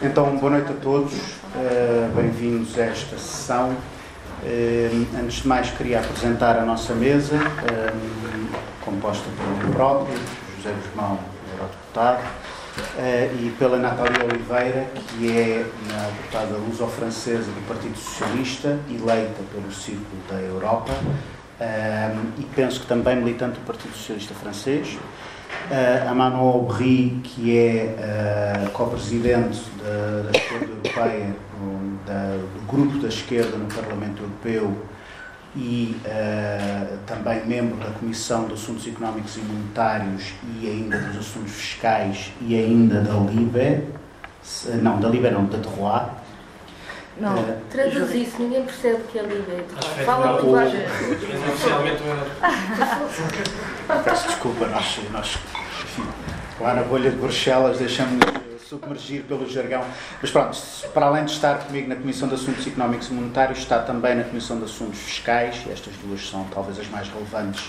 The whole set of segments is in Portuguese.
Então, boa noite a todos, uh, bem-vindos a esta sessão. Uh, antes de mais, queria apresentar a nossa mesa, uh, composta por próprio, José Guzmão, eurodeputado, e pela Natália Oliveira, que é uma deputada luso-francesa do Partido Socialista, eleita pelo Círculo da Europa, e penso que também militante do Partido Socialista Francês a Manon Aubry, que é uh, co-presidente da, da, esquerda europeia, um, da, do grupo da esquerda no Parlamento Europeu e uh, também membro da Comissão de Assuntos Económicos e Monetários e ainda dos Assuntos Fiscais e ainda da LIBE, não, da LIBE não, da Terroir. Não, uh, traduz isso, ninguém percebe o que é LIBE. Fala a linguagem. Peço desculpa, nós, nós enfim, lá na bolha de Bruxelas deixamos submergir pelo jargão. Mas pronto, para além de estar comigo na Comissão de Assuntos Económicos e Monetários, está também na Comissão de Assuntos Fiscais, e estas duas são talvez as mais relevantes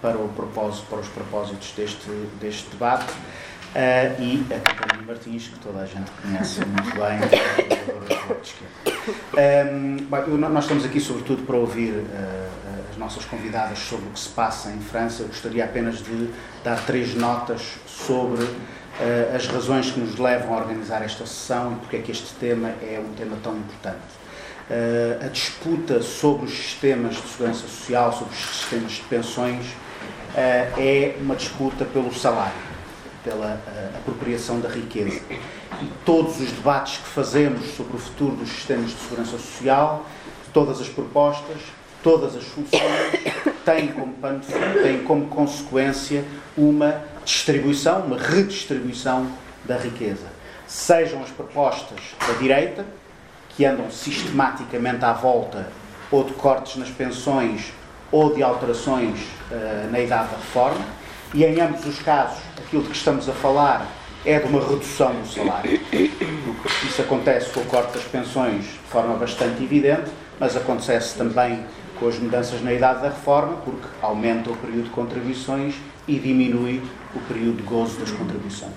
para, o propósito, para os propósitos deste, deste debate. Uh, e a Catarina Martins, que toda a gente conhece muito bem, um, bem, nós estamos aqui sobretudo para ouvir uh, as nossas convidadas sobre o que se passa em França. Eu gostaria apenas de dar três notas sobre uh, as razões que nos levam a organizar esta sessão e porque é que este tema é um tema tão importante. A disputa sobre os sistemas de segurança social, sobre os sistemas de pensões, é uma disputa pelo salário, pela apropriação da riqueza. E todos os debates que fazemos sobre o futuro dos sistemas de segurança social, todas as propostas, todas as soluções têm como, têm como consequência uma distribuição, uma redistribuição da riqueza. Sejam as propostas da direita, que andam sistematicamente à volta ou de cortes nas pensões ou de alterações uh, na idade da reforma, e em ambos os casos, aquilo de que estamos a falar é de uma redução do salário. Isso acontece com o corte das pensões de forma bastante evidente, mas acontece também com as mudanças na idade da reforma, porque aumenta o período de contribuições e diminui o período de gozo das contribuições.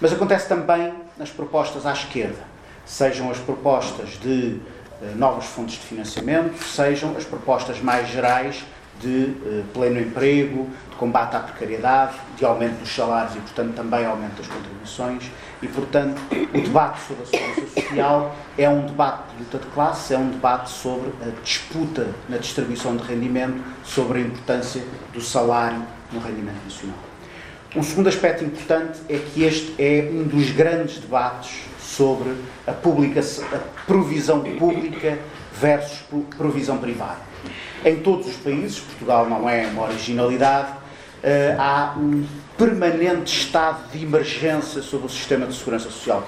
Mas acontece também nas propostas à esquerda, sejam as propostas de eh, novos fundos de financiamento, sejam as propostas mais gerais de eh, pleno emprego, de combate à precariedade, de aumento dos salários e, portanto, também aumento das contribuições. E, portanto, o debate sobre a segurança social é um debate de luta de classe, é um debate sobre a disputa na distribuição de rendimento, sobre a importância do salário no rendimento nacional. Um segundo aspecto importante é que este é um dos grandes debates sobre a, a provisão pública versus provisão privada. Em todos os países, Portugal não é uma originalidade, uh, há um permanente estado de emergência sobre o sistema de segurança social.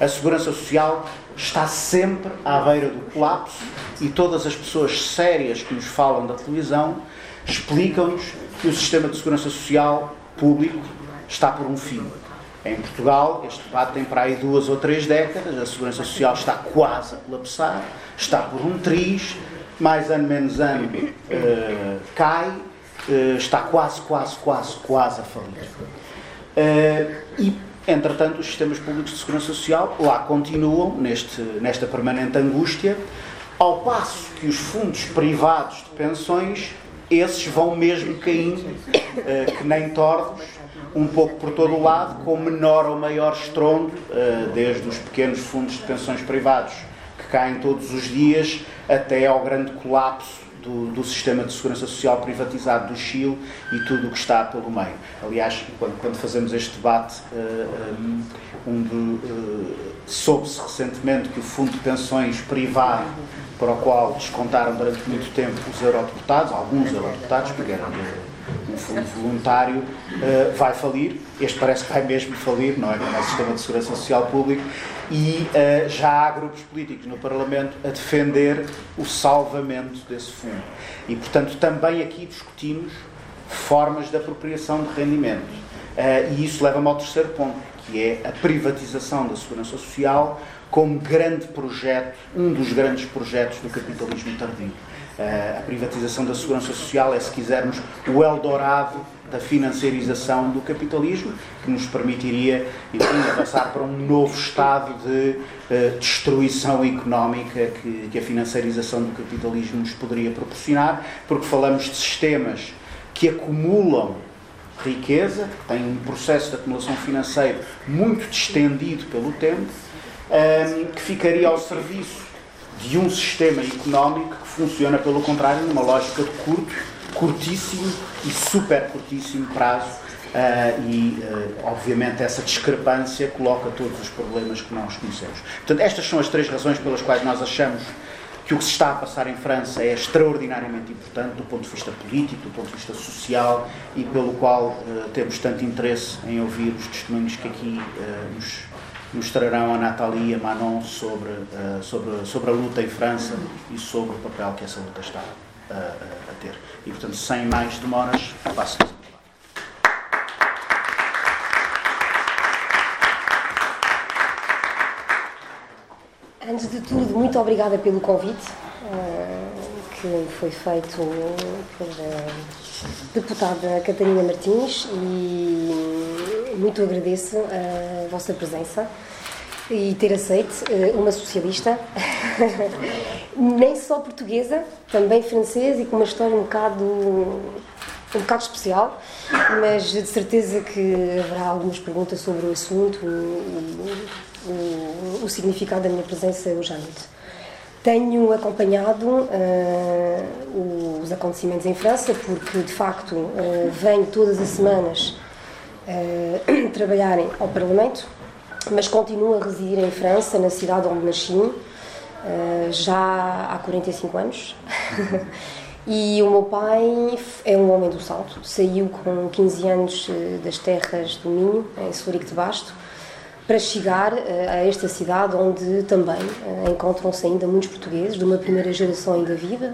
A segurança social está sempre à beira do colapso e todas as pessoas sérias que nos falam da televisão explicam-nos que o sistema de segurança social público está por um fim. Em Portugal, este debate tem para aí duas ou três décadas, a segurança social está quase a colapsar, está por um triz, mais ano menos ano uh, cai, uh, está quase, quase, quase, quase a falir. Uh, e, entretanto, os sistemas públicos de segurança social lá continuam neste, nesta permanente angústia, ao passo que os fundos privados de pensões, esses vão mesmo caindo, que nem tordos, um pouco por todo o lado, com menor ou maior estrondo, desde os pequenos fundos de pensões privados caem todos os dias até ao grande colapso do, do, sistema de segurança social privatizado do Chile e tudo o que está pelo meio. Aliás, quando, quando fazemos este debate, uh, um uh, soube-se recentemente que o fundo de pensões privado, para o qual descontaram durante muito tempo os eurodeputados, alguns eurodeputados, porque era um fundo voluntário, uh, vai falir. Este parece que vai mesmo falir, não é? O sistema de segurança social público e uh, já há grupos políticos no Parlamento a defender o salvamento desse fundo. E, portanto, também aqui discutimos formas de apropriação de rendimento. Uh, e isso leva-me ao terceiro ponto, que é a privatização da segurança social como grande projeto, um dos grandes projetos do capitalismo tardio. A privatização da segurança social é, se quisermos, o Eldorado da financiarização do capitalismo, que nos permitiria, enfim, avançar para um novo estado de uh, destruição económica que, que a financiarização do capitalismo nos poderia proporcionar, porque falamos de sistemas que acumulam riqueza, que têm um processo de acumulação financeira muito distendido pelo tempo, um, ehm, que ficaria ao serviço de um sistema económico que funciona, pelo contrário, numa lógica de curto curtíssimo e super curtíssimo prazo. Uh, e, uh, obviamente, essa discrepância coloca todos os problemas que nós conhecemos. Portanto, estas são as três razões pelas quais nós achamos que o que se está a passar em França é extraordinariamente importante do ponto de vista político, do ponto de vista social e pelo qual uh, temos tanto interesse em ouvir os testemunhos que aqui nos, nos trarão a Nathalie e a Manon sobre, sobre, sobre a luta em França e sobre o papel que essa luta está a, a ter. E, portanto, sem mais demoras, passo a Antes de tudo, muito obrigada pelo convite uh, que foi feito pela deputada Catarina Martins e muito agradeço a vossa presença e ter aceito eh, uma socialista, nem só portuguesa, também francesa e com uma história um bocado, um bocado especial, mas de certeza que haverá algumas perguntas sobre o assunto e o, o, significado da minha presença hoje à noite. Tenho acompanhado uh, os acontecimentos em França, porque de facto uh, venho todas as semanas uh, trabalharem ao Parlamento mas continuo a residir em França, na cidade onde nasci, eh, já há 45 anos. e o meu pai é um homem do salto, saiu com 15 anos eh, das terras do Minho, em Solurico de Basto, para chegar a esta cidade onde também encontram-se ainda muitos portugueses, de uma primeira geração ainda viva,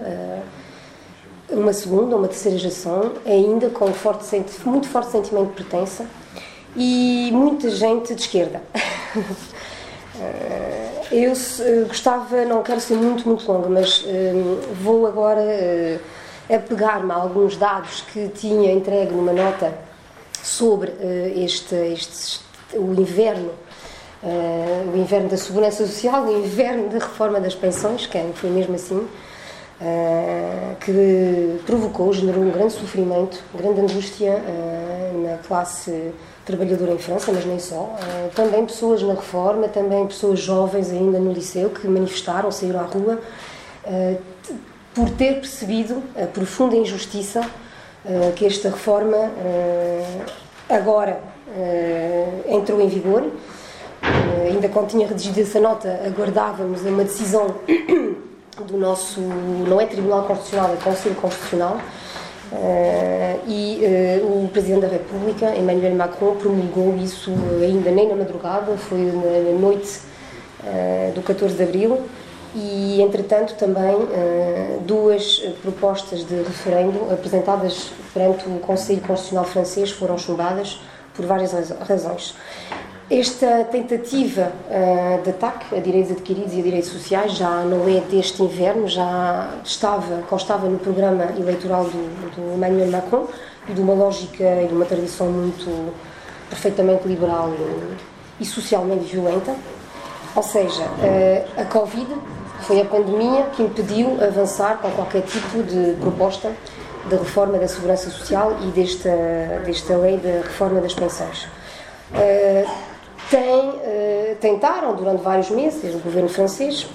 uma segunda, uma terceira geração, ainda com forte, muito forte sentimento de pertença e muita gente de esquerda. Eh, eu gostava, não quero ser muito, muito longa, mas eh, vou agora uh, apegar-me a alguns dados que tinha entregue numa nota sobre este, este, o inverno, o inverno da segurança social, o inverno da reforma das pensões, que foi mesmo assim, que provocou, generou um grande sofrimento, grande angústia na classe trabalhador em França, mas nem só. Uh, também pessoas na reforma, também pessoas jovens ainda no liceu que manifestaram, saíram à rua, uh, por ter percebido a profunda injustiça uh, que esta reforma agora entrou em vigor. ainda quando tinha redigido essa nota, aguardávamos uma decisão do nosso, não é Tribunal Constitucional, é Conselho Constitucional, Uh, e uh, o Presidente da República, Emmanuel Macron, promulgou isso ainda nem na madrugada, foi na, noite uh, do 14 de abril. E, entretanto, também duas propostas de referendo apresentadas perante o Conselho Constitucional francês foram chumbadas por várias razões. Esta tentativa uh, de ataque a direitos adquiridos e a direitos sociais já não é deste inverno, já estava, constava no programa eleitoral do, do Emmanuel Macron e de uma lógica e de uma tradição muito perfeitamente liberal e, e socialmente violenta. Ou seja, uh, a Covid foi a pandemia que impediu avançar com qualquer tipo de proposta de reforma da segurança social e desta, desta lei de reforma das pensões. Uh, tem, uh, tentaram durante vários meses, o governo francês,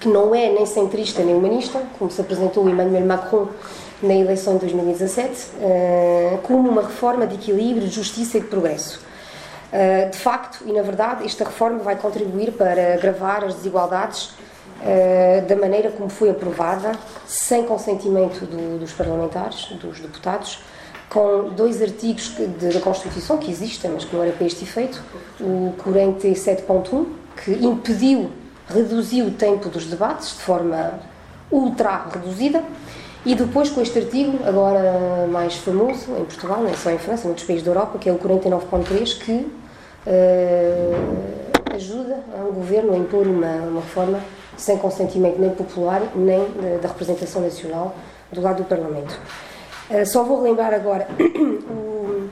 que não é nem centrista nem humanista, como se apresentou Emmanuel Macron na eleição de 2017, uh, eh, como uma reforma de equilíbrio, de justiça e de progresso. Uh, de facto, e na verdade, esta reforma vai contribuir para agravar as desigualdades da maneira como foi aprovada, sem consentimento do, dos parlamentares, dos deputados, com dois artigos da Constituição que existem, mas que não era para este efeito, o 47.1, que impediu, reduziu o tempo dos debates de forma ultra reduzida, e depois com este artigo, agora mais famoso em Portugal, não é só em França, em outros países da Europa, que é o 49.3, que uh, ajuda um governo a impor uma, uma reforma sem consentimento nem popular, nem da representação nacional do lado do Parlamento. Só vou lembrar agora o,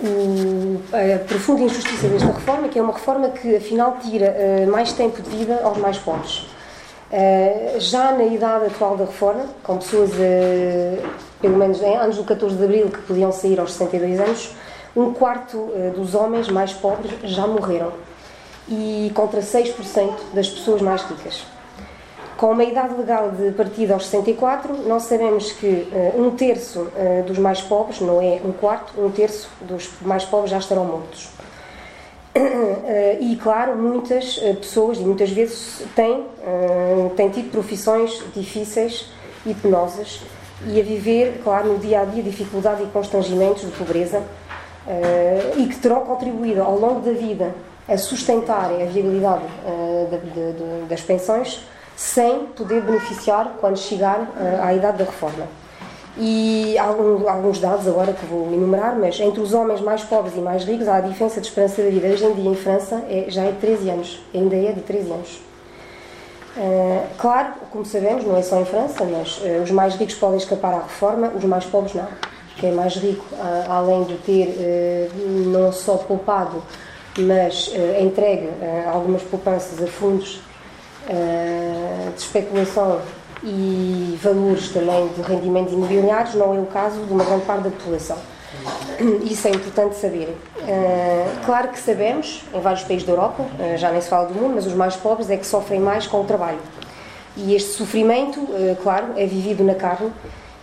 o, a profunda injustiça desta reforma, que é uma reforma que afinal tira mais tempo de vida aos mais pobres. já na idade atual da reforma, com pessoas, pelo menos em anos do 14 de Abril, que podiam sair aos 62 anos, um quarto dos homens mais pobres já morreram e contra 6% das pessoas mais ricas. Com uma idade legal de partida aos 64, nós sabemos que uh, um terço uh, dos mais pobres, não é um quarto, um terço dos mais pobres já estarão mortos. Uh, e, claro, muitas pessoas, e muitas vezes, têm, têm tido profissões difíceis e penosas e a viver, claro, no dia a dia dificuldade e constrangimentos de pobreza e que terão contribuído ao longo da vida a sustentarem a viabilidade de, de, de, das pensões sem poder beneficiar quando chegar uh, à idade da reforma. E há alguns dados agora que vou enumerar, mas entre os homens mais pobres e mais ricos, a diferença de esperança de vida hoje em dia em França é, já é de 13 anos, ainda é de 13 anos. Uh, claro, como sabemos, não é só em França, mas uh, os mais ricos podem escapar à reforma, os mais pobres não. Quem é mais rico, uh, além de ter não só poupado mas entregue algumas poupanças a fundos de especulação e valores também de rendimentos imobiliários, não é o caso de uma grande parte da população. Isso é importante saber. claro que sabemos, em vários países da Europa, já nem se fala do mundo, mas os mais pobres é que sofrem mais com o trabalho. E este sofrimento, claro, é vivido na carne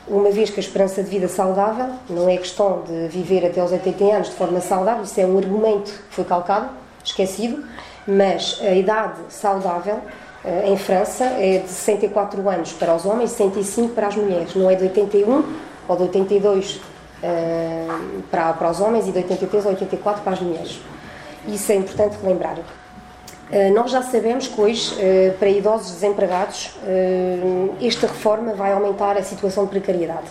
uma vez que a esperança de vida saudável não é questão de viver até aos 80 anos de forma saudável, isso é um argumento que foi calcado, esquecido, mas a idade saudável eh, em França é de 64 anos para os homens e 65 para as mulheres, não é de 81 ou de 82 eh, para, para os homens e de 83 ou 84 para as mulheres. Isso é importante lembrar. Eh, nós já sabemos que hoje, eh, para idosos desempregados, eh, esta reforma vai aumentar a situação de precariedade.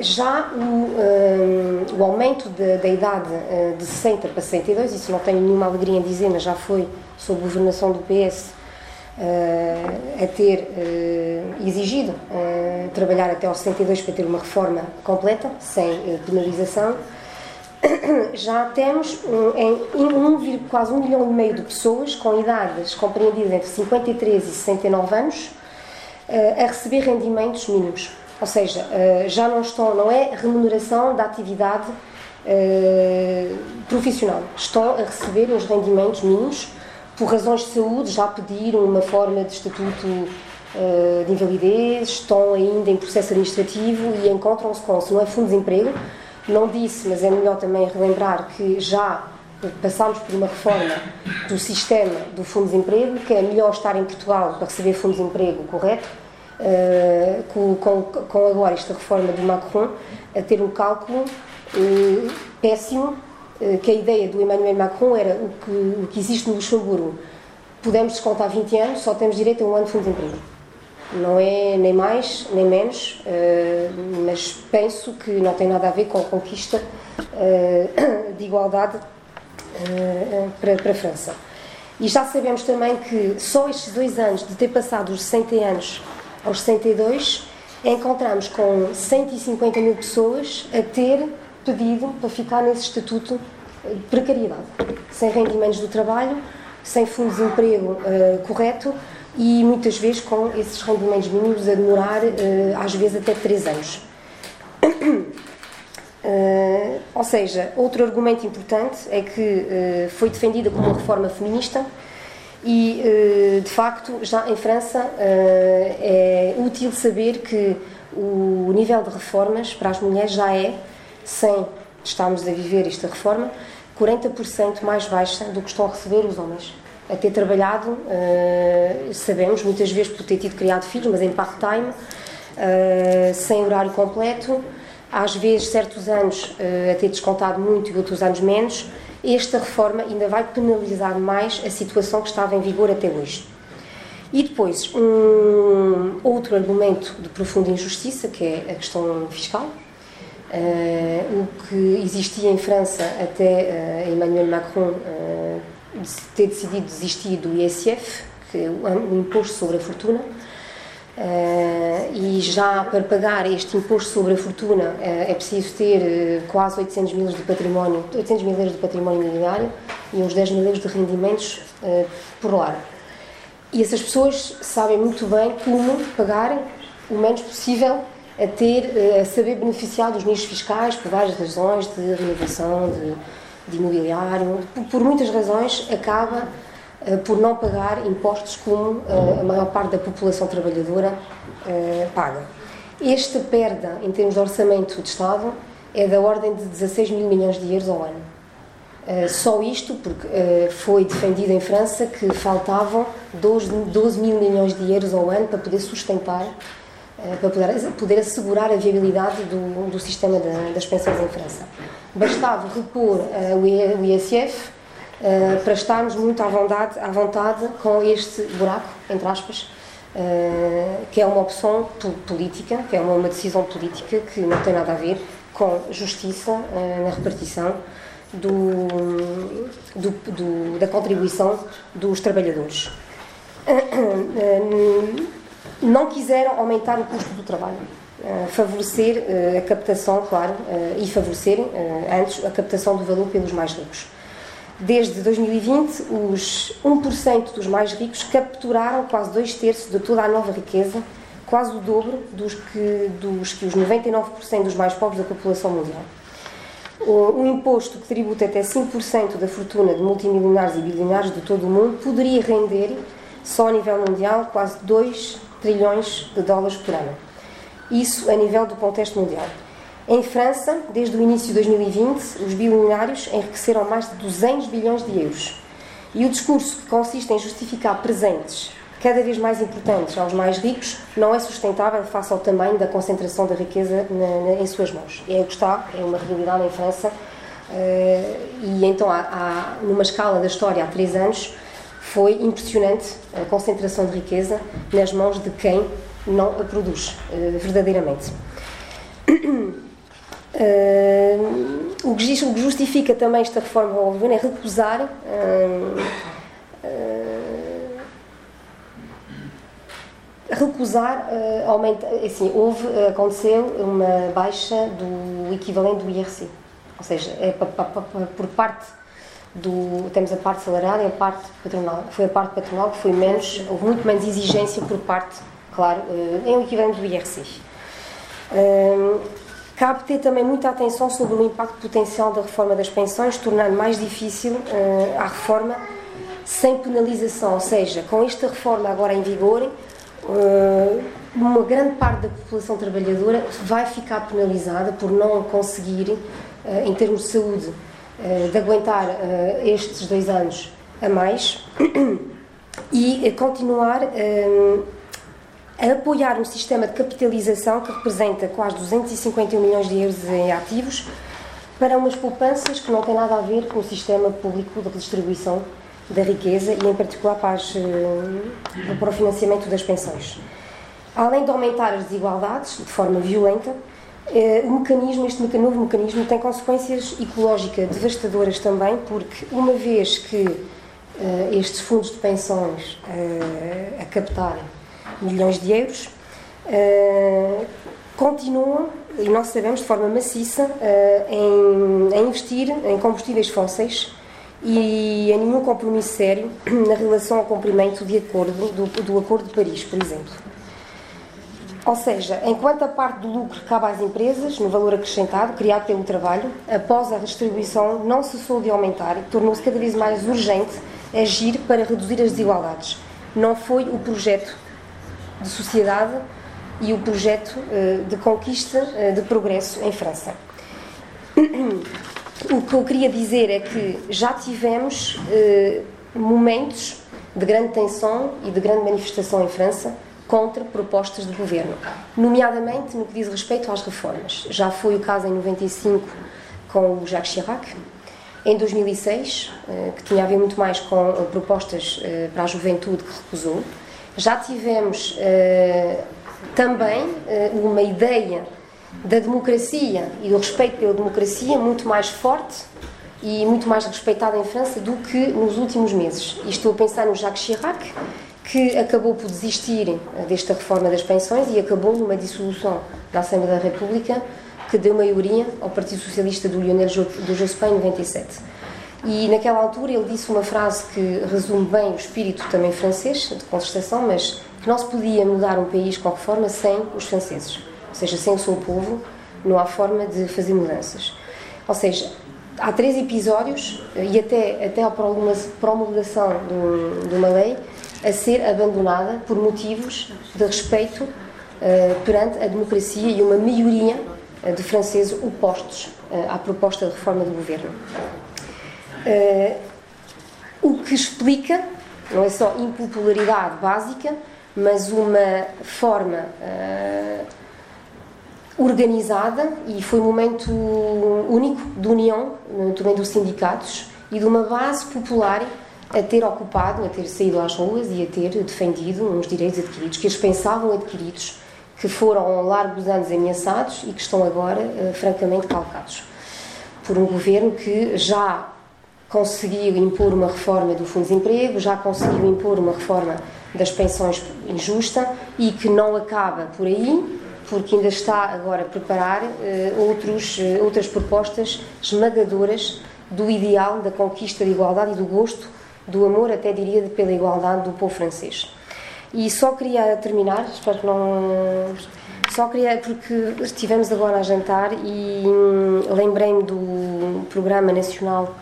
Já o, o aumento de, da idade de 60 para 62, isso não tenho nenhuma alegria em dizer, mas já foi sob governação do PS a ter exigido trabalhar até aos 62 para ter uma reforma completa, sem penalização já temos em um, quase um milhão e meio de pessoas com idades compreendidas entre 53 e 69 anos eh, a receber rendimentos mínimos. Ou seja, eh, já não estão, não é remuneração da atividade eh, profissional, estão a receber os rendimentos mínimos por razões de saúde, já pediram uma forma de estatuto de invalidez, estão ainda em processo administrativo e encontram-se com, se não é fundo de emprego, não disse, mas é melhor também relembrar que já passámos por uma reforma do sistema do Fundo de Emprego, que é melhor estar em Portugal para receber Fundo de Emprego correto, uh, com, com, com, agora esta reforma do Macron, a ter um cálculo uh, péssimo, uh, que a ideia do Emmanuel Macron era o que, o que existe no Luxemburgo. Podemos descontar 20 anos, só temos direito a um ano de Fundo de Emprego não é nem mais nem menos, uh, mas penso que não tem nada a ver com a conquista uh, de igualdade para a França. E já sabemos também que só estes dois anos, de ter passado os 60 anos aos 62, encontramos com 150 mil pessoas a ter pedido para ficar nesse estatuto de precariedade, sem rendimentos do trabalho, sem fundo de emprego correto e muitas vezes com esses rendimentos mínimos a demorar uh, às vezes até 3 anos. Uh, ou seja, outro argumento importante é que uh, foi defendida como uma reforma feminista e, de facto, já em França é útil saber que o nível de reformas para as mulheres já é, sem estarmos a viver esta reforma, 40% mais baixa do que estão a receber os homens a ter trabalhado, uh, sabemos, muitas vezes por ter tido criado filhos, mas em part-time, uh, sem horário completo, às vezes certos anos uh, a ter descontado muito e outros anos menos. Esta reforma ainda vai penalizar mais a situação que estava em vigor até hoje. E depois, um outro argumento de profunda injustiça, que é a questão fiscal. O que existia em França até Emmanuel Macron ter decidido desistir do ISF, que é o imposto sobre a fortuna, Uh, e já para pagar este imposto sobre a fortuna uh, é preciso ter uh, quase 800 mil de património, 800 mil euros de património imobiliário e uns 10 mil euros de rendimentos por lar. E essas pessoas sabem muito bem como pagar o menos possível a ter, a saber beneficiar dos nichos fiscais por várias razões de renovação, de, de imobiliário, por, por muitas razões acaba eh, por não pagar impostos como eh, a maior parte da população trabalhadora eh, paga. Esta perda, em termos de orçamento de Estado, é da ordem de 16 mil milhões de euros ao ano. Só isto, porque foi defendido em França que faltavam 12, 12 mil milhões de euros ao ano para poder sustentar, para poder, poder assegurar a viabilidade do, do sistema das pensões em França. Bastava repor o ISF uh, para estarmos muito à vontade, à vontade com este buraco, entre aspas, uh, que é uma opção política, que é uma, uma, decisão política que não tem nada a ver com justiça uh, na repartição do, do, do, da contribuição dos trabalhadores. Não quiseram aumentar o custo do trabalho. favorecer a captação, claro, e favorecer antes a captação do valor pelos mais ricos. Desde 2020, os 1% dos mais ricos capturaram quase dois terços de toda a nova riqueza, quase o dobro dos que, dos que os 99% dos mais pobres da população mundial. Um imposto que tributa até 5% da fortuna de multimilionários e bilionários de todo o mundo poderia render, só a nível mundial, quase 2 trilhões de dólares por ano. Isso a nível do contexto mundial. Em França, desde o início de 2020, os bilionários enriqueceram mais de 200 bilhões de euros. E o discurso que consiste em justificar presentes cada vez mais importantes aos mais ricos não é sustentável face ao tamanho da concentração da riqueza na, na, em suas mãos. É o que está, é uma realidade em França. Uh, e então, há, há, numa escala da história, há três anos, foi impressionante a concentração de riqueza nas mãos de quem não a produz uh, verdadeiramente. Uh, o, que justifica também esta reforma ao governo é recusar uh, recusar uh, aumentar assim houve aconteceu uma baixa do equivalente do IRC ou seja é por parte do temos a parte salarial e a parte patronal. Foi a parte patronal que foi menos houve muito menos exigência por parte claro é o equivalente do IRC Cabe ter também muita atenção sobre o impacto potencial da reforma das pensões, tornando mais difícil uh, a reforma sem penalização, ou seja, com esta reforma agora em vigor, uma grande parte da população trabalhadora vai ficar penalizada por não conseguir, em termos de saúde, de aguentar estes dois anos a mais e continuar a apoiar um sistema de capitalização que representa quase 251 milhões de euros em ativos para umas poupanças que não têm nada a ver com o sistema público de distribuição da riqueza e, em particular, para, as, eh, para o financiamento das pensões. Além de aumentar as desigualdades de forma violenta, eh, o mecanismo, este novo mecanismo tem consequências ecológicas devastadoras também, porque uma vez que eh, estes fundos de pensões a captarem milhões de euros, continuam, e nós sabemos de forma maciça, em, em, investir em combustíveis fósseis e em nenhum compromisso sério na relação ao cumprimento de acordo, do, do Acordo de Paris, por exemplo. Ou seja, enquanto a parte do lucro cabe às empresas, no valor acrescentado criado pelo trabalho, após a distribuição não cessou de aumentar e tornou-se cada vez mais urgente agir para reduzir as desigualdades. Não foi o projeto de sociedade e o projeto eh, de conquista eh, de progresso em França. O que eu queria dizer é que já tivemos eh, momentos de grande tensão e de grande manifestação em França contra propostas de governo, nomeadamente no que diz respeito às reformas. Já foi o caso em 95 com o Jacques Chirac, em 2006, que tinha a ver muito mais com propostas para a juventude que recusou, já tivemos também uma ideia da democracia e do respeito pela democracia muito mais forte e muito mais respeitada em França do que nos últimos meses. E estou a pensar no Jacques Chirac, que acabou por desistir desta reforma das pensões e acabou numa dissolução da Assembleia da República que deu maioria ao Partido Socialista do Lionel Jospin em 97. E naquela altura ele disse uma frase que resume bem o espírito também francês, de contestação, mas que não se podia mudar um país com reforma sem os franceses, ou seja, sem o seu povo, não há forma de fazer mudanças. Ou seja, há três episódios e até, até a promulgação de, de uma lei a ser abandonada por motivos de respeito uh, perante a democracia e uma maioria uh, de franceses opostos uh, à proposta de reforma do governo. o que explica, não é só impopularidade básica, mas uma forma organizada e foi um momento único de união também dos sindicatos e de uma base popular a ter ocupado, a ter saído às ruas e a ter defendido uns direitos adquiridos que eles pensavam adquiridos, que foram dos anos ameaçados e que estão agora uh, francamente calcados por um governo que já conseguiu impor uma reforma do Fundo de Desemprego, já conseguiu impor uma reforma das pensões injusta e que não acaba por aí, porque ainda está agora a preparar uh, outros, uh, outras propostas esmagadoras do ideal da conquista de igualdade e do gosto do amor, até diria, pela igualdade do povo francês. E só queria terminar, espero que não. Só queria, porque estivemos agora a jantar e hum, lembrei-me do Programa Nacional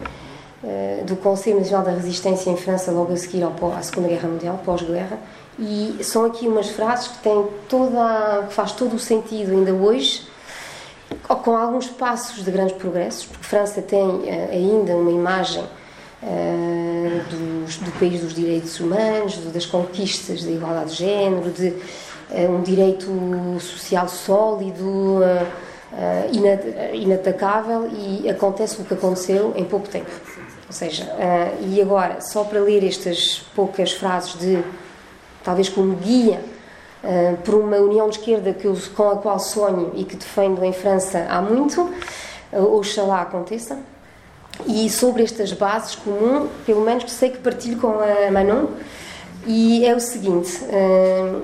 uh, do Conselho Nacional da Resistência em França, logo a seguir ao, à Segunda Guerra Mundial, pós-guerra, e são aqui umas frases que têm toda, que faz todo o sentido ainda hoje, com alguns passos de grandes progressos, porque França tem uh, ainda uma imagem uh, dos, do país dos direitos humanos, das conquistas da igualdade de género, de uh, um direito social sólido, uh, inatacável e acontece o que aconteceu em pouco tempo. Ou seja, e agora, só para ler estas poucas frases de, talvez como guia por uma união de esquerda que eu, com a qual sonho e que defendo em França há muito, oxalá aconteça. E sobre estas bases comum, pelo menos que sei que partilho com a Manon, e é o seguinte: uh,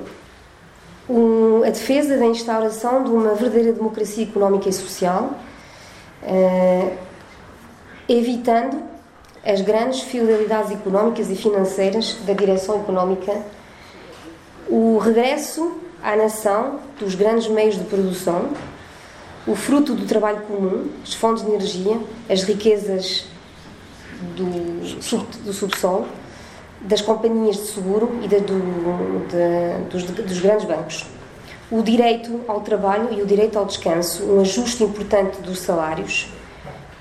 um, a defesa da instauração de uma verdadeira democracia económica e social, uh, evitando as grandes fidelidades económicas e financeiras da direção económica, o regresso à nação dos grandes meios de produção o fruto do trabalho comum, as fontes de energia, as riquezas do, sub, do subsolo, das companhias de seguro e da, do, dos, dos grandes bancos. O direito ao trabalho e o direito ao descanso, um ajuste importante dos salários,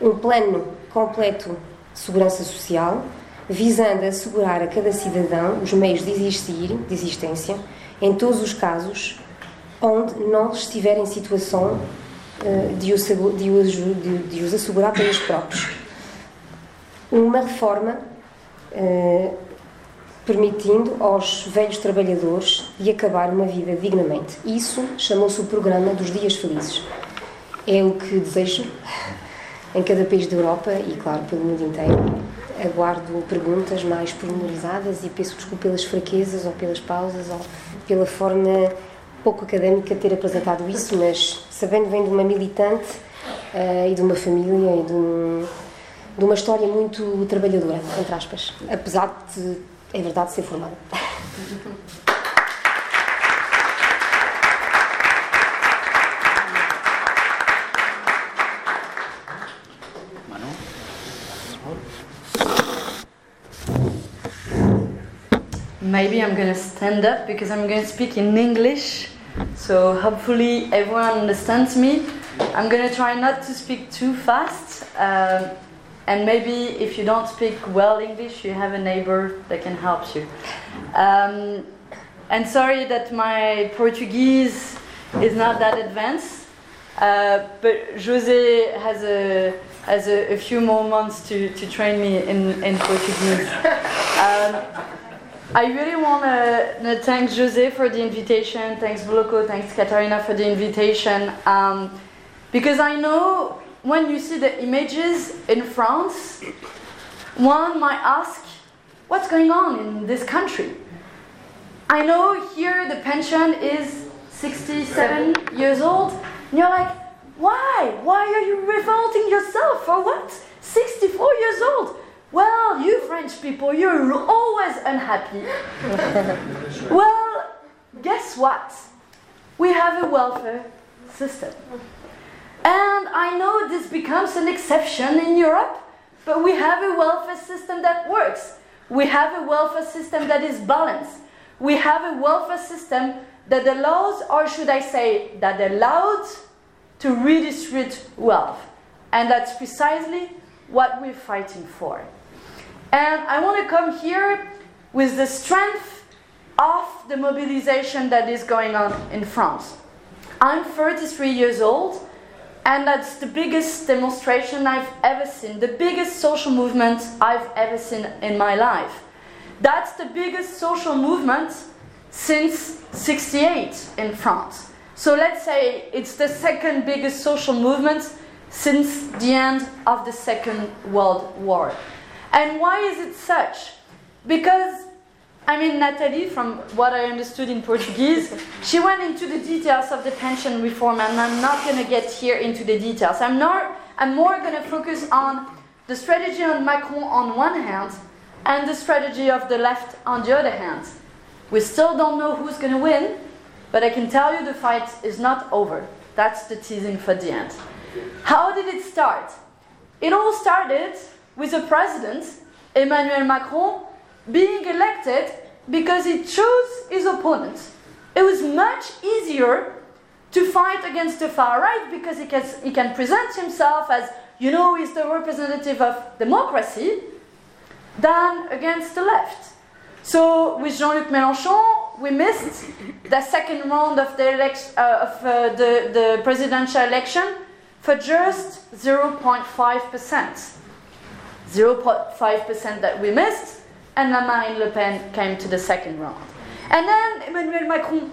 um plano completo de segurança social, visando assegurar a cada cidadão os meios de existir, de existência, em todos os casos onde não estiver em situação de os, de, os, de, os assegurar próprios. Uma reforma eh, permitindo aos velhos trabalhadores de acabar uma vida dignamente. Isso chamou-se o programa dos dias felizes. É o que desejo em cada país da Europa e, claro, pelo mundo inteiro. Aguardo perguntas mais pormenorizadas e peço desculpa pelas fraquezas ou pelas pausas ou pela forma pouco académica ter apresentado isso, mas sabendo vem de uma militante uh, e de uma família e de, um, de, uma história muito trabalhadora, entre aspas, apesar de, é verdade, ser formada. Maybe I'm to stand up because I'm to speak in English. So hopefully everyone understands me. I'm gonna try not to speak too fast. Um, and maybe if you don't speak well English, you have a neighbor that can help you. Um, and sorry that my Portuguese is not that advanced, uh, but Jose has a has a, a, few more months to, to train me in, in Portuguese. Um, I really want to thank Jose for the invitation. Thanks Bloco, thanks Katarina for the invitation. Um, because I know when you see the images in France, one might ask, what's going on in this country? I know here the pension is 67 years old, and you're like, why? Why are you revolting yourself? For what? 64 years old. Well, you French people, you're always unhappy. well, guess what? We have a welfare system. And I know this becomes an exception in Europe, but we have a welfare system that works. We have a welfare system that is balanced. We have a welfare system that allows, or should I say, that allowed to redistribute wealth. And that's precisely what we're fighting for. And I want to come here with the strength of the mobilization that is going on in France. I'm 33 years old, and that's the biggest demonstration I've ever seen, the biggest social movement I've ever seen in my life. That's the biggest social movement since 68 in France. So let's say it's the second biggest social movement since the end of the Second World War. And why is it such? Because I mean, Natalie, from what I understood in Portuguese, she went into the details of the pension reform, and I'm not going to get here into the details. I'm, not, I'm more going to focus on the strategy on Macron on one hand and the strategy of the left on the other hand. We still don't know who's going to win, but I can tell you the fight is not over. That's the teasing for the end. How did it start? It all started with the president, Emmanuel Macron, being elected because he chose his opponent. It was much easier to fight against the far right because he can, he can present himself as, you know, he's the representative of democracy than against the left. So with Jean-Luc Mélenchon, we missed the second round of the, elect- uh, of, uh, the, the presidential election for just 0.5%. 0.5% that we missed and Marine Le Pen came to the second round. And then Emmanuel Macron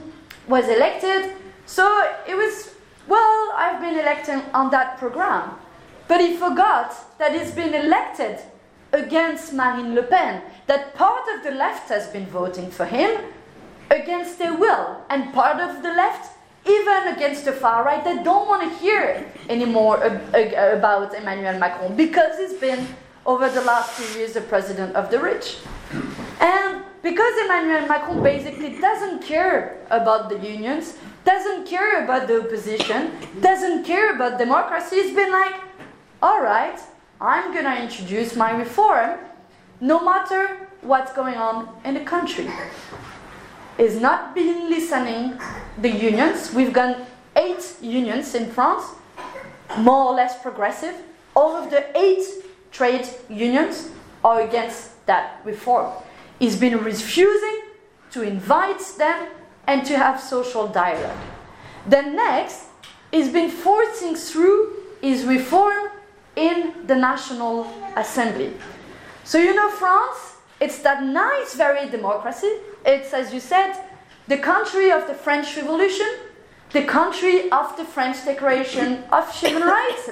was elected, so it was, well, I've been elected on that program. But he forgot that he's been elected against Marine Le Pen, that part of the left has been voting for him against their will, and part of the left even against the far right, they don't want to hear anymore about Emmanuel Macron because he's been, over the last few years, the president of the rich. And because Emmanuel Macron basically doesn't care about the unions, doesn't care about the opposition, doesn't care about democracy, he's been like, all right, I'm going to introduce my reform no matter what's going on in the country. Is not been listening the unions. We've got eight unions in France, more or less progressive. All of the eight trade unions are against that reform. He's been refusing to invite them and to have social dialogue. Then next, he's been forcing through his reform in the National Assembly. So you know France, it's that nice, very democracy. It's, as you said, the country of the French Revolution, the country of the French Declaration of Human Rights.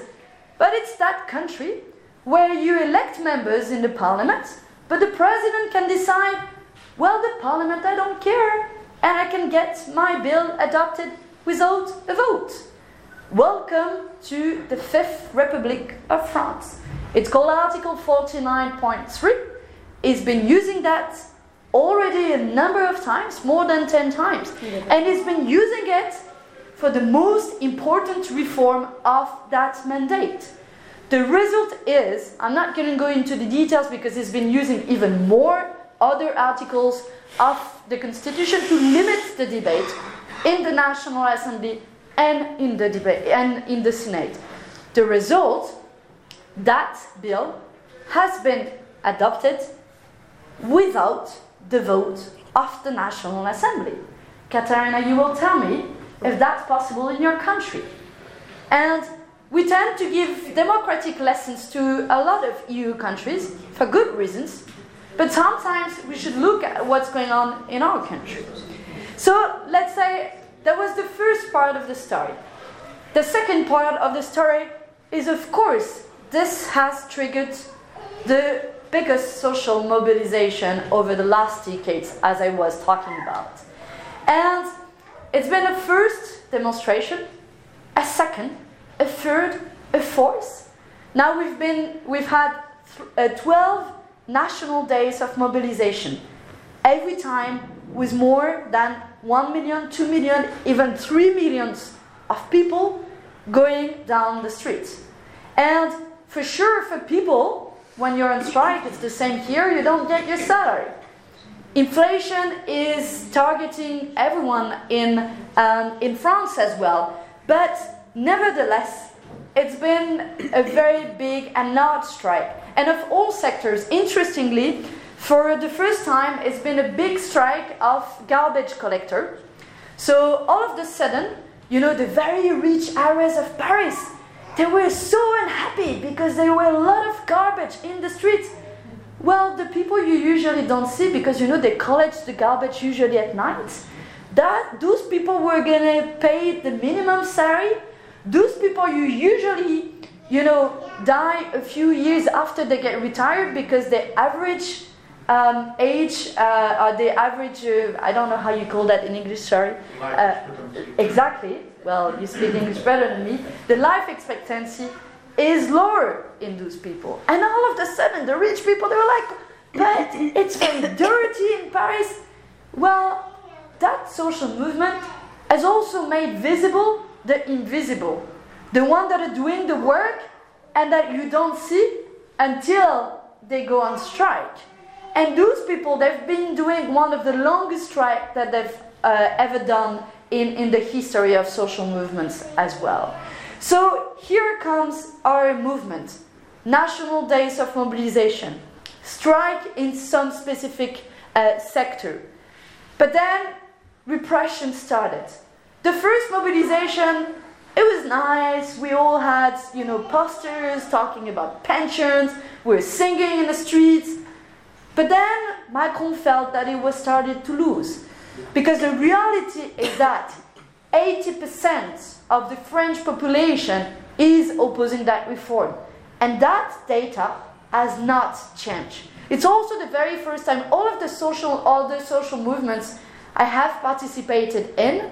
But it's that country where you elect members in the parliament, but the president can decide, well, the parliament, I don't care, and I can get my bill adopted without a vote. Welcome to the Fifth Republic of France. It's called Article 49.3. It's been using that already a number of times, more than 10 times, and he's been using it for the most important reform of that mandate. The result is, I'm not going to go into the details because he's been using even more other articles of the Constitution to limit the debate in the National Assembly and in the debate and in the Senate. The result, that bill has been adopted without the vote of the National Assembly. Katarina, you will tell me if that's possible in your country. And we tend to give democratic lessons to a lot of EU countries for good reasons, but sometimes we should look at what's going on in our country. So let's say that was the first part of the story. The second part of the story is, of course, this has triggered the biggest social mobilization over the last decades, as I was talking about. And it's been a first demonstration, a second, a third, a fourth. Now we've been, we've had uh, 12 national days of mobilization. Every time with more than 1 million, 2 million, even 3 millions of people going down the streets. And for sure, for people, when you're on strike, it's the same here, you don't get your salary. Inflation is targeting everyone in, um, in France as well, but nevertheless, it's been a very big and large strike. And of all sectors, interestingly, for the first time, it's been a big strike of garbage collector. So all of a sudden, you know, the very rich areas of Paris, they were so unhappy because there were a lot of garbage in the streets. Well, the people you usually don't see because you know they collect the garbage usually at night. That those people were gonna pay the minimum salary. Those people you usually, you know, die a few years after they get retired because the average um, age, uh, or the average, uh, I don't know how you call that in English, sorry. Uh, exactly. Well, you speak English better than me. The life expectancy is lower in those people. And all of a sudden, the rich people, they were like, but it's very dirty in Paris. Well, that social movement has also made visible the invisible, the one that are doing the work and that you don't see until they go on strike. And those people, they've been doing one of the longest strikes that they've uh, ever done in, in the history of social movements as well. So here comes our movement National Days of Mobilization. Strike in some specific uh, sector. But then repression started. The first mobilization, it was nice. We all had, you know, posters talking about pensions. We were singing in the streets. But then Macron felt that he was started to lose. Because the reality is that 80% of the French population is opposing that reform. And that data has not changed. It's also the very first time all of the social, all the social movements I have participated in,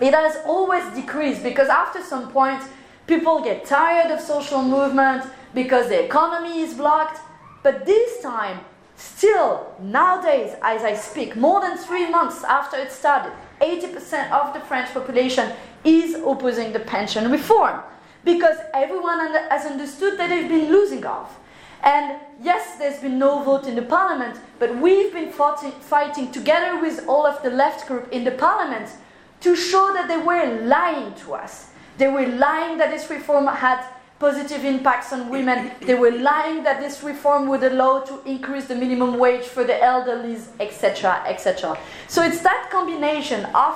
it has always decreased because after some point, people get tired of social movement because the economy is blocked. But this time, Still, nowadays, as I speak, more than three months after it started, 80% of the French population is opposing the pension reform because everyone has understood that they've been losing off. And yes, there's been no vote in the parliament, but we've been fighting together with all of the left group in the parliament to show that they were lying to us. They were lying that this reform had positive impacts on women. They were lying that this reform would allow to increase the minimum wage for the elderly, etc., etc. So it's that combination of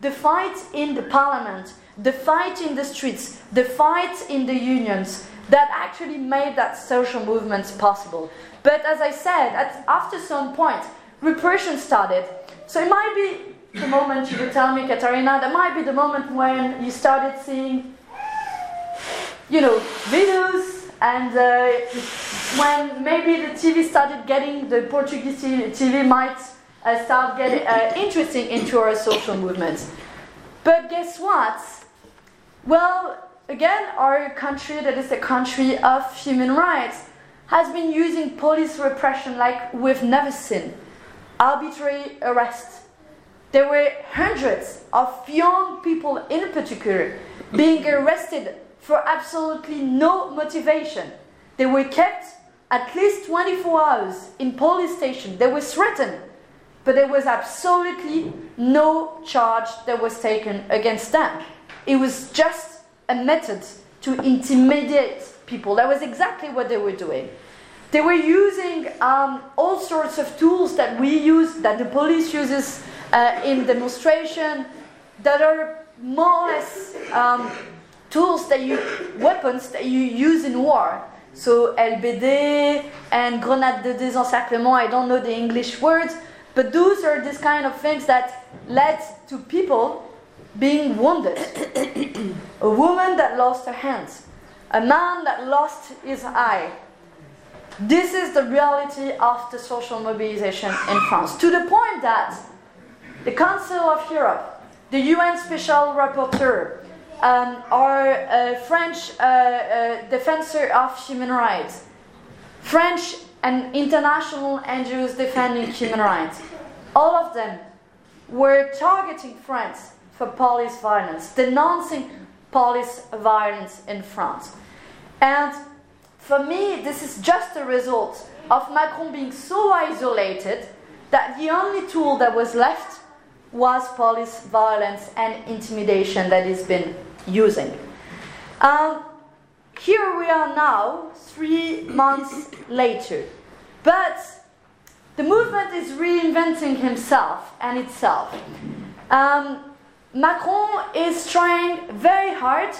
the fight in the parliament, the fight in the streets, the fight in the unions that actually made that social movements possible. But as I said, at, after some point, repression started. So it might be the moment you would tell me, Katarina, that might be the moment when you started seeing you know, videos and uh, when maybe the TV started getting, the Portuguese TV might uh, start getting uh, interesting into our social movements. But guess what? Well, again, our country, that is a country of human rights, has been using police repression like we've never seen. Arbitrary arrests. There were hundreds of young people, in particular, being arrested for absolutely no motivation. They were kept at least 24 hours in police station. They were threatened, but there was absolutely no charge that was taken against them. It was just a method to intimidate people. That was exactly what they were doing. They were using um, all sorts of tools that we use, that the police uses uh, in demonstration, that are more or less um, tools that you, weapons that you use in war. So LBD and grenade de désencerclement, I don't know the English words, but those are these kind of things that led to people being wounded. a woman that lost her hands, a man that lost his eye. This is the reality of the social mobilization in France, to the point that the Council of Europe, the UN Special Rapporteur, um, uh, French uh, uh, defensor of human rights, French and international NGOs defending human rights, all of them were targeting France for police violence, denouncing police violence in France. And for me, this is just a result of Macron being so isolated that the only tool that was left was police violence and intimidation that he's been using. Um, here we are now, three months later. But the movement is reinventing himself and itself. Um, Macron is trying very hard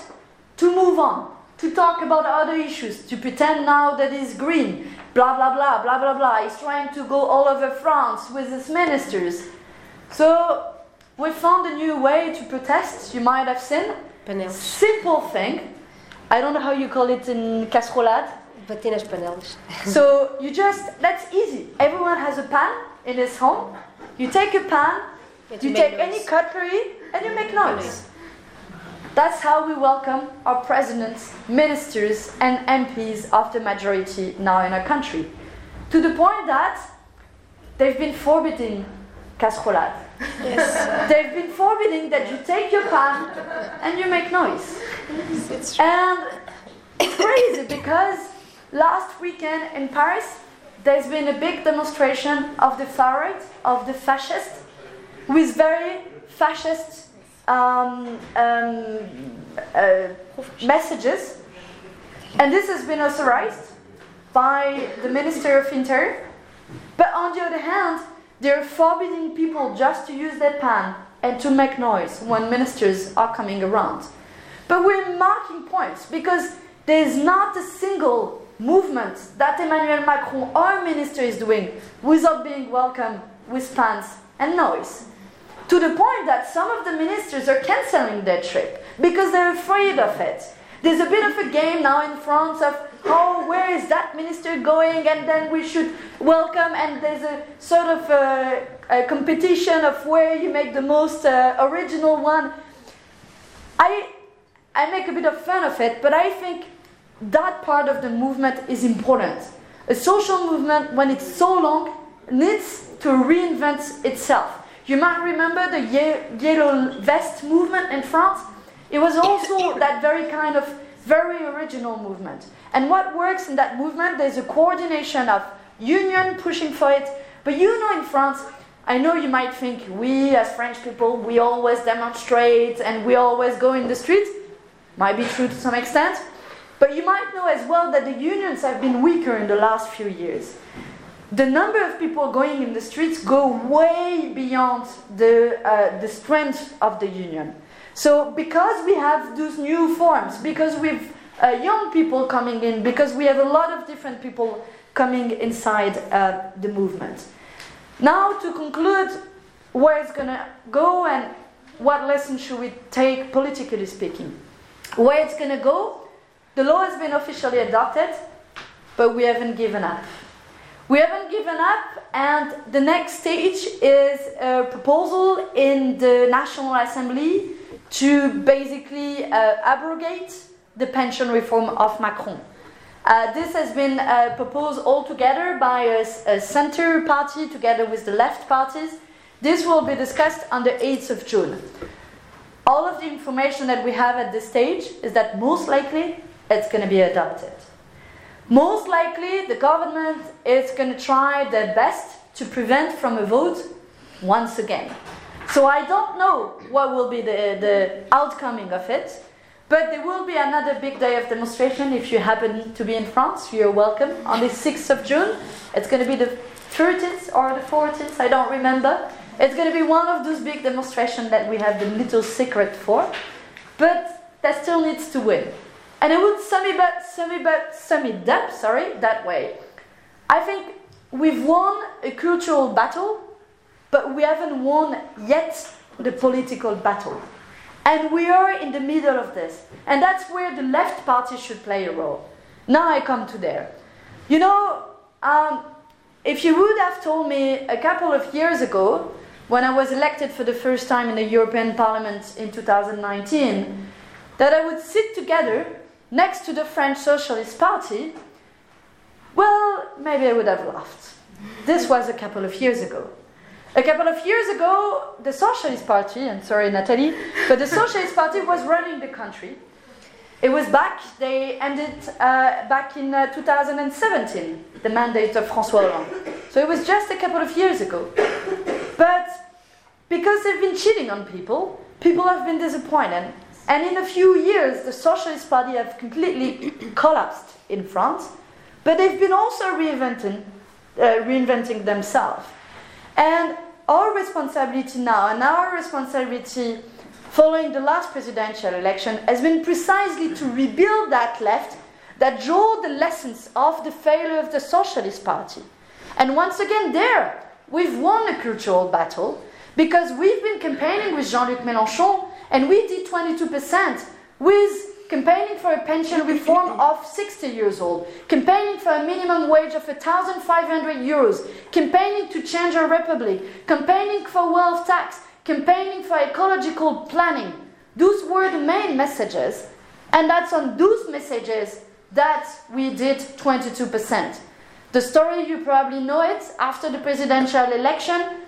to move on, to talk about other issues, to pretend now that he's green, blah blah blah, blah blah blah. He's trying to go all over France with his ministers. So we found a new way to protest, you might have seen. Panelas. Simple thing. I don't know how you call it in casserolade. Bater nas panelas. So you just, that's easy. Everyone has a pan in his home. You take a pan, And you take noise. any cutlery, and you make noise. That's how we welcome our presidents, ministers, and MPs of the majority now in our country. To the point that they've been forbidding casserolade. They've been forbidding that you take your pan and you make noise. It's true. And it's crazy because last weekend in Paris, there's been a big demonstration of the far right, of the fascists, with very fascist um, um, uh, messages. And this has been authorized by the Minister of Interior. But on the other hand, they're forbidding people just to use their pan and to make noise when ministers are coming around. But we're marking points because there's not a single movement that Emmanuel Macron or minister is doing without being welcomed with pans and noise. To the point that some of the ministers are cancelling their trip because they're afraid of it. There's a bit of a game now in France of, oh, where is that minister going? And then we should welcome, and there's a sort of a, a competition of where you make the most uh, original one. I, I make a bit of fun of it, but I think that part of the movement is important. A social movement, when it's so long, needs to reinvent itself. You might remember the ye- yellow vest movement in France. It was also that very kind of very original movement. And what works in that movement, there's a coordination of union pushing for it. But you know, in France, I know you might think we as French people, we always demonstrate and we always go in the streets. Might be true to some extent. But you might know as well that the unions have been weaker in the last few years. The number of people going in the streets go way beyond the, uh, the strength of the union. So because we have those new forms, because we've uh, young people coming in, because we have a lot of different people coming inside uh, the movement. Now to conclude where it's gonna go and what lesson should we take politically speaking. Where it's gonna go, the law has been officially adopted, but we haven't given up. We haven't given up, and the next stage is a proposal in the National Assembly to basically uh, abrogate the pension reform of Macron. Uh, this has been uh, proposed altogether by a, a center party together with the left parties. This will be discussed on the 8th of June. All of the information that we have at this stage is that most likely it's going to be adopted. Most likely, the government is going to try their best to prevent from a vote once again. So I don't know what will be the, the outcoming of it, but there will be another big day of demonstration if you happen to be in France. You're welcome on the 6th of June. It's going to be the 13th or the 14th, I don't remember. It's going to be one of those big demonstrations that we have the little secret for, but that still needs to win. And I would sum it, up, sum, it up, sum it up sorry, that way. I think we've won a cultural battle, but we haven't won yet the political battle. And we are in the middle of this. And that's where the left party should play a role. Now I come to there. you know, um, if you would have told me a couple of years ago, when I was elected for the first time in the European Parliament in 2019, that I would sit together next to the French Socialist Party, well, maybe I would have laughed. This was a couple of years ago. A couple of years ago, the Socialist Party, and sorry, Natalie, but the Socialist Party was running the country. It was back, they ended uh, back in uh, 2017, the mandate of François Hollande. So it was just a couple of years ago. But because they've been cheating on people, people have been disappointed. And in a few years, the Socialist Party have completely collapsed in France, but they've been also reinventing, uh, reinventing themselves. And our responsibility now, and our responsibility following the last presidential election, has been precisely to rebuild that left that drew the lessons of the failure of the Socialist Party. And once again, there, we've won a cultural battle because we've been campaigning with Jean Luc Mélenchon and we did 22% with campaigning for a pension reform of 60 years old, campaigning for a minimum wage of 1,500 euros, campaigning to change our republic, campaigning for wealth tax, campaigning for ecological planning. Those were the main messages, and that's on those messages that we did 22%. The story, you probably know it, after the presidential election,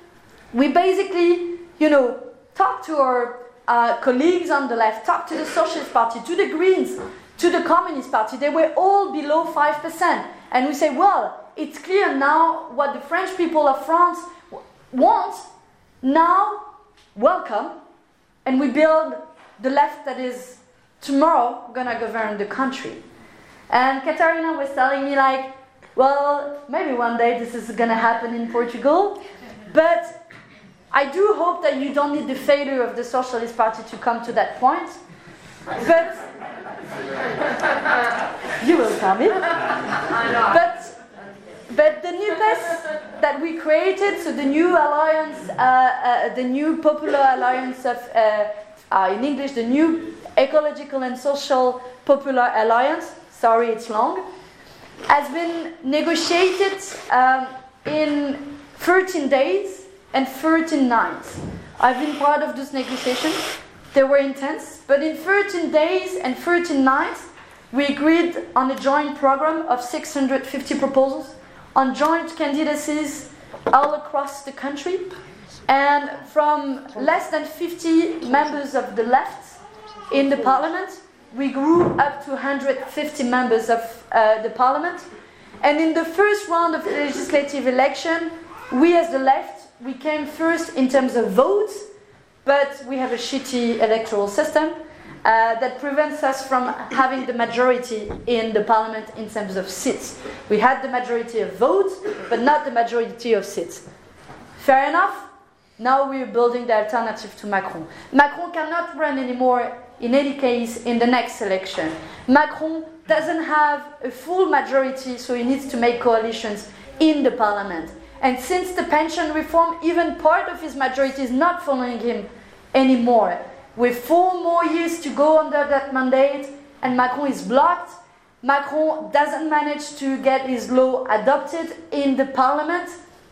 we basically, you know, talked to our uh, colleagues on the left, talked to the Socialist Party, to the Greens, to the Communist Party. They were all below 5%. And we say, well, it's clear now what the French people of France want. Now, welcome. And we build the left that is tomorrow gonna govern the country. And Katarina was telling me, like, well, maybe one day this is gonna happen in Portugal, but I do hope that you don't need the failure of the Socialist Party to come to that point. But you will come in. But but the new NUPES that we created, so the new alliance, uh, uh, the new popular alliance of, uh, uh, in English, the new ecological and social popular alliance, sorry it's long, has been negotiated um, in 13 days and 13 nights. I've been part of those negotiations. They were intense, but in 13 days and 13 nights, we agreed on a joint program of 650 proposals on joint candidacies all across the country. And from less than 50 members of the left in the parliament, we grew up to 150 members of uh, the parliament. And in the first round of the legislative election, we as the left we came first in terms of votes, but we have a shitty electoral system uh, that prevents us from having the majority in the parliament in terms of seats. We had the majority of votes, but not the majority of seats. Fair enough? Now we're building the alternative to Macron. Macron cannot run anymore, in any case, in the next election. Macron doesn't have a full majority, so he needs to make coalitions in the parliament. And since the pension reform, even part of his majority is not following him anymore. With four more years to go under that mandate, and Macron is blocked, Macron doesn't manage to get his law adopted in the parliament,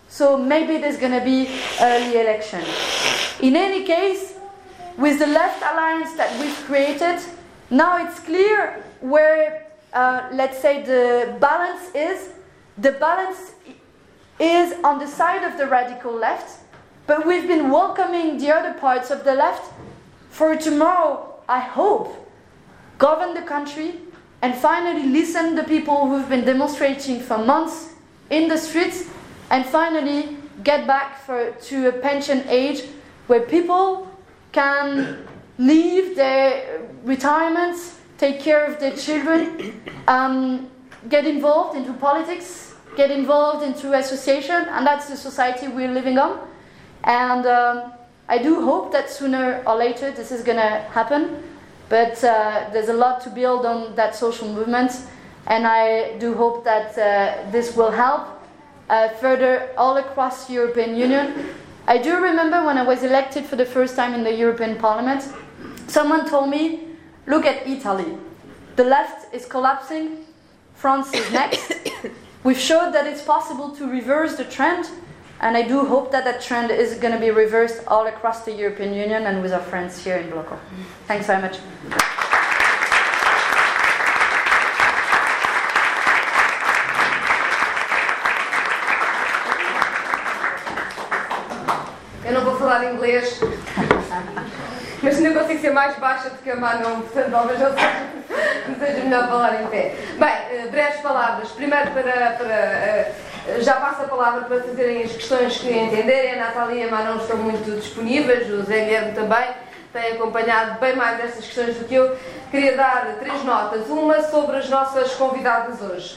so maybe there's going to be early election. In any case, with the left alliance that we've created, now it's clear where, uh, let's say, the balance is. The balance is on the side of the radical left, but we've been welcoming the other parts of the left for tomorrow, I hope, govern the country and finally listen to the people who've been demonstrating for months in the streets and finally get back for, to a pension age where people can leave their retirements, take care of their children, um, get involved into politics get involved into association, and that's the society we're living on. And um, I do hope that sooner or later this is going to happen. But uh, there's a lot to build on that social movement, and I do hope that uh, this will help uh, further all across the European Union. I do remember when I was elected for the first time in the European Parliament, someone told me, look at Italy. The left is collapsing, France is next. We've showed that it's possible to reverse the trend, and I do hope that that trend is going to be reversed all across the European Union and with our friends here in Bloco. Thanks very much. Eu não vou falar inglês, mas não consigo ser mais baixa do que a Manon, portanto talvez não seja, seja melhor falar em pé. Bem, eh, breves palavras. Primeiro para, para eh, já passo a palavra para fazerem as questões que entenderem. A Natália e a Manon estão muito disponíveis, o Zé Guilherme também tem acompanhado bem mais estas questões do que eu. Queria dar três notas. Uma sobre as nossas convidadas hoje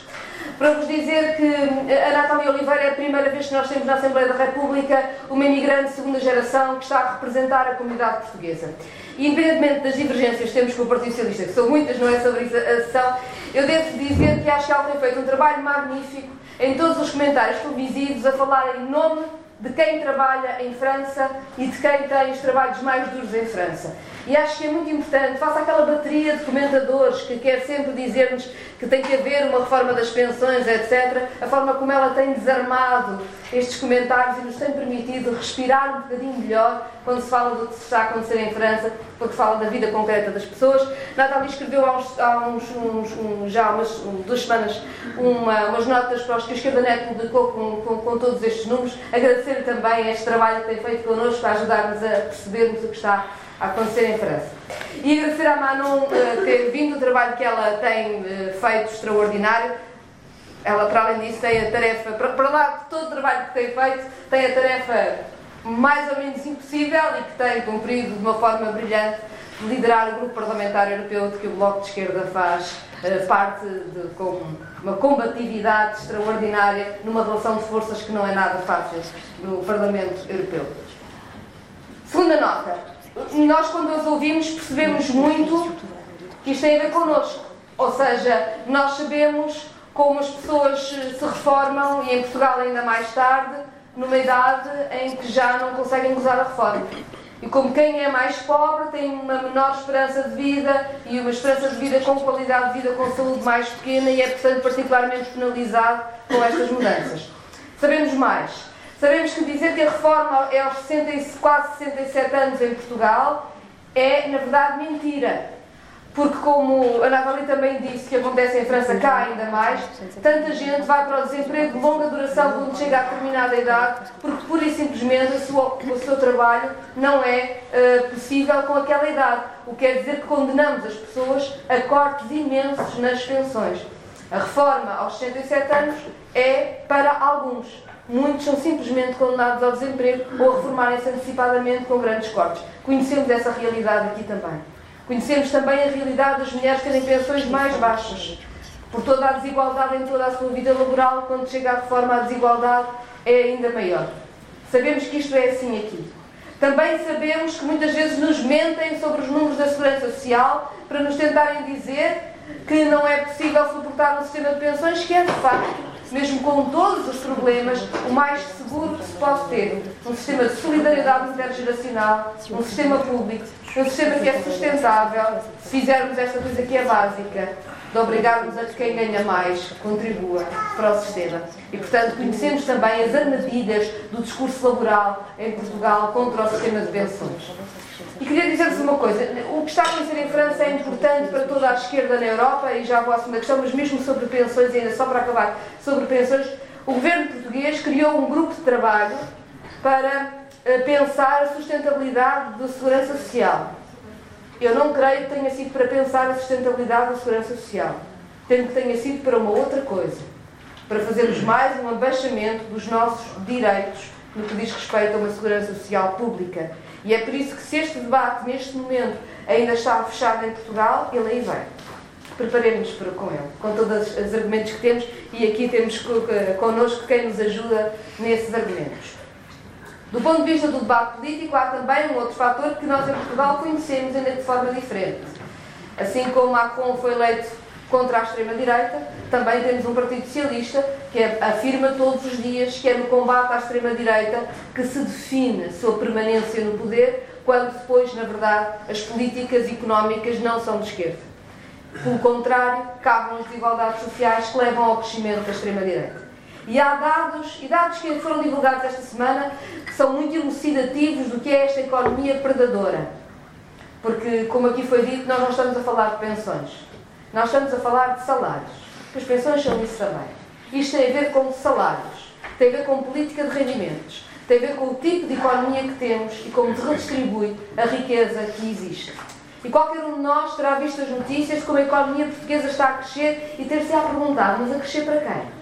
para vos dizer que a Natália Oliveira é a primeira vez que nós temos na Assembleia da República uma imigrante de segunda geração que está a representar a comunidade portuguesa. E independentemente das divergências que temos com o Partido Socialista, que são muitas, não é sobre isso a sessão, eu devo dizer que acho que ela tem feito um trabalho magnífico em todos os comentários televisivos a falar em nome de quem trabalha em França e de quem tem os trabalhos mais duros em França. E acho que é muito importante, faça aquela bateria de comentadores que quer sempre dizer-nos que tem que haver uma reforma das pensões, etc., a forma como ela tem desarmado estes comentários e nos tem permitido respirar um bocadinho melhor quando se fala do que está a acontecer em França, porque fala da vida concreta das pessoas. Natália escreveu há, uns, há uns, uns já umas duas semanas uma, umas notas para os que a Esquerda Net publicou com, com, com todos estes números. Agradecer também este trabalho que tem feito connosco para ajudar-nos a percebermos o que está acontecer em França. E agradecer à Manon ter vindo o trabalho que ela tem uh, feito extraordinário. Ela, para além disso, tem a tarefa, para, lá de todo o trabalho que tem feito, tem a tarefa mais ou menos impossível e que tem cumprido de uma forma brilhante de liderar o grupo parlamentar europeu de que o Bloco de Esquerda faz uh, parte de, com uma combatividade extraordinária numa relação de forças que não é nada fácil no Parlamento Europeu. Segunda nota nós, quando os ouvimos, percebemos muito que isto tem a ver connosco. Ou seja, nós sabemos como as pessoas se reformam, e em Portugal ainda mais tarde, numa idade em que já não conseguem gozar a reforma. E como quem é mais pobre tem uma menor esperança de vida e uma esperança de vida com qualidade de vida, com saúde mais pequena e é, portanto, particularmente penalizado com estas mudanças. Sabemos mais Sabemos que dizer que a reforma é aos 60, quase 67 anos em Portugal é, na verdade, mentira. Porque, como a Nathalie também disse que acontece em França cá ainda mais, tanta gente vai para o desemprego de longa duração quando chega a determinada idade, porque pura e simplesmente o, o seu trabalho não é uh, possível com aquela idade. O que quer dizer que condenamos as pessoas a cortes imensos nas pensões. A reforma aos 67 anos é para alguns Muitos são simplesmente condenados ao desemprego ou a reformarem-se antecipadamente com grandes cortes. Conhecemos essa realidade aqui também. Conhecemos também a realidade das mulheres terem pensões mais baixas. Por toda a desigualdade em toda a sua vida laboral, quando chega a reforma, a desigualdade é ainda maior. Sabemos que isto é assim aqui. Também sabemos que muitas vezes nos mentem sobre os números da Segurança Social para nos tentarem dizer que não é possível suportar um sistema de pensões que é de facto mesmo com todos os problemas, o mais seguro que se pode ter. Um sistema de solidariedade intergeracional, um sistema público, um sistema que é sustentável, se fizermos esta coisa que é básica, de obrigarmos a que quem ganha mais contribua para o sistema. E, portanto, conhecemos também as armadilhas do discurso laboral em Portugal contra o sistema de pensões. E queria dizer-vos uma coisa: o que está a acontecer em França é importante para toda a esquerda na Europa, e já vou à segunda questão, mas mesmo sobre pensões, ainda só para acabar, sobre pensões, o governo português criou um grupo de trabalho para eh, pensar a sustentabilidade da segurança social. Eu não creio que tenha sido para pensar a sustentabilidade da segurança social. Temo que tenha sido para uma outra coisa. Para fazermos mais um abaixamento dos nossos direitos no que diz respeito a uma segurança social pública e é por isso que se este debate, neste momento, ainda está fechado em Portugal, ele aí vem. Preparemos-nos para com ele, com todos os argumentos que temos, e aqui temos connosco quem nos ajuda nesses argumentos. Do ponto de vista do debate político, há também um outro fator que nós em Portugal conhecemos ainda de forma diferente. Assim como Macron foi eleito contra a extrema-direita, também temos um Partido Socialista que afirma todos os dias que é no combate à extrema-direita que se define sua permanência no poder, quando depois, na verdade, as políticas económicas não são de esquerda. Pelo contrário, cavam as desigualdades sociais que levam ao crescimento da extrema-direita. E há dados, e dados que foram divulgados esta semana, que são muito elucidativos do que é esta economia predadora. Porque, como aqui foi dito, nós não estamos a falar de pensões. Nós estamos a falar de salários. As pensões são isso também. Isto tem a ver com salários, tem a ver com política de rendimentos, tem a ver com o tipo de economia que temos e como se redistribui a riqueza que existe. E qualquer um de nós terá visto as notícias de como a economia portuguesa está a crescer e ter-se a perguntar, mas a crescer para quem?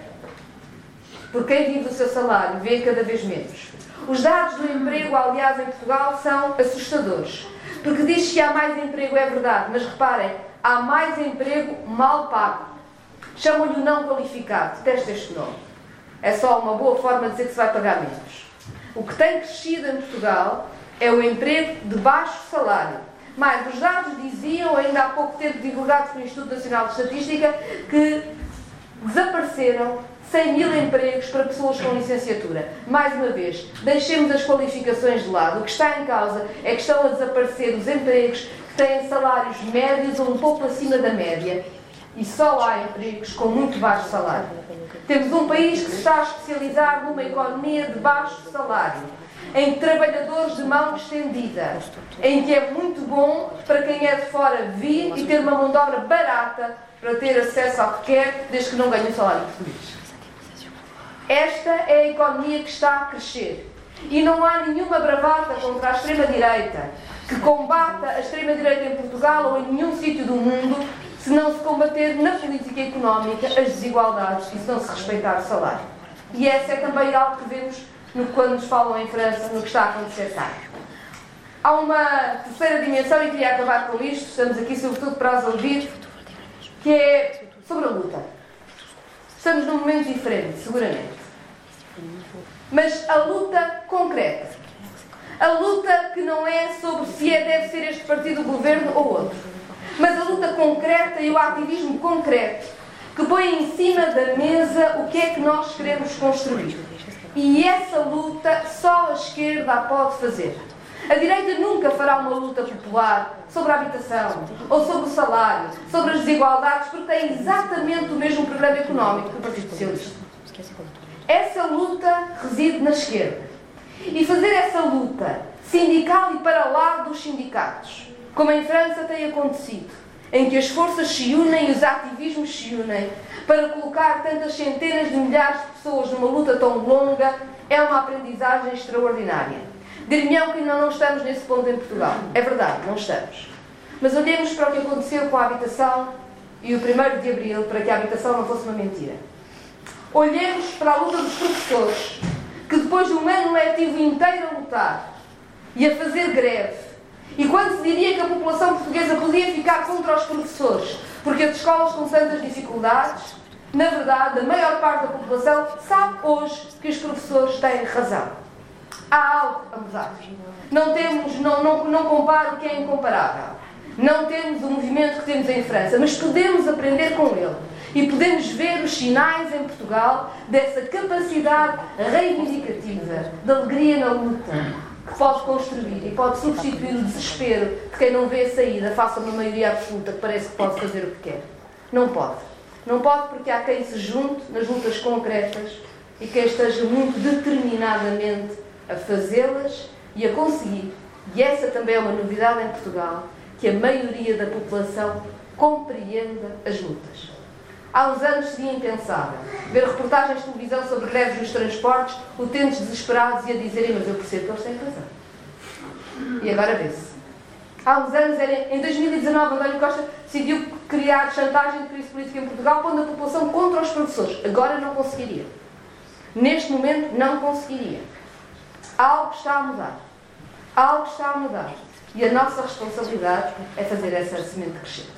Por quem vive do seu salário vê cada vez menos. Os dados do emprego, aliás, em Portugal são assustadores. Porque diz que há mais emprego, é verdade, mas reparem, há mais emprego mal pago. Chamam-lhe o não qualificado, detesta este nome. É só uma boa forma de dizer que se vai pagar menos. O que tem crescido em Portugal é o emprego de baixo salário. Mas os dados diziam, ainda há pouco tempo divulgados pelo Instituto Nacional de Estatística, que desapareceram 100 mil empregos para pessoas com licenciatura. Mais uma vez, deixemos as qualificações de lado. O que está em causa é que estão a desaparecer os empregos que têm salários médios ou um pouco acima da média. E só há empregos com muito baixo salário. Temos um país que se está a especializar numa economia de baixo salário, em trabalhadores de mão estendida, em que é muito bom para quem é de fora vir e ter uma mão de obra barata para ter acesso ao que quer, desde que não ganhe um salário português. Esta é a economia que está a crescer. E não há nenhuma bravata contra a extrema-direita que combata a extrema-direita em Portugal ou em nenhum sítio do mundo se não se combater na política económica as desigualdades e se não se respeitar o salário. E essa é também algo que vemos no, quando nos falam em França, no que está a acontecer cá. Há uma terceira dimensão, e queria acabar com isto, estamos aqui sobretudo para as ouvir, que é sobre a luta. Estamos num momento diferente, seguramente. Mas a luta concreta. A luta que não é sobre se é, deve ser este partido o governo ou outro. Mas a luta concreta e o ativismo concreto que põe em cima da mesa o que é que nós queremos construir. E essa luta só a esquerda a pode fazer. A direita nunca fará uma luta popular sobre a habitação, ou sobre o salário, sobre as desigualdades, porque tem exatamente o mesmo programa económico que o Partido Socialista. Essa luta reside na esquerda. E fazer essa luta sindical e para lá dos sindicatos, como em França tem acontecido, em que as forças se unem e os ativismos se unem para colocar tantas centenas de milhares de pessoas numa luta tão longa, é uma aprendizagem extraordinária. Dir-me-ão que ainda não estamos nesse ponto em Portugal. É verdade, não estamos. Mas olhemos para o que aconteceu com a habitação e o 1 de abril para que a habitação não fosse uma mentira. Olhemos para a luta dos professores, que depois de um ano letivo inteiro a lutar e a fazer greve, e quando se diria que a população portuguesa podia ficar contra os professores, porque as escolas com tantas dificuldades, na verdade, a maior parte da população sabe hoje que os professores têm razão há algo a mudar. Não temos, não, não, não comparo o que é incomparável. Não temos o movimento que temos em França, mas podemos aprender com ele. E podemos ver os sinais em Portugal dessa capacidade reivindicativa, de alegria na luta, que pode construir e pode substituir o desespero de quem não vê a saída, faça uma maioria absoluta que parece que pode fazer o que quer. Não pode. Não pode porque há quem se junte nas lutas concretas e quem esteja muito determinadamente a fazê-las e a conseguir. E essa também é uma novidade em Portugal, que a maioria da população compreenda as lutas. Há uns anos seria impensável ver reportagens de televisão sobre greves nos transportes, utentes desesperados e a dizerem, mas eu percebo que eles têm razão. E agora vê-se. Há uns anos, em 2019, António Costa decidiu criar chantagem de crise política em Portugal, pondo a população contra os professores. Agora não conseguiria. Neste momento, não conseguiria. Algo está a mudar. Algo está a mudar. E a nossa responsabilidade é fazer essa semente crescer.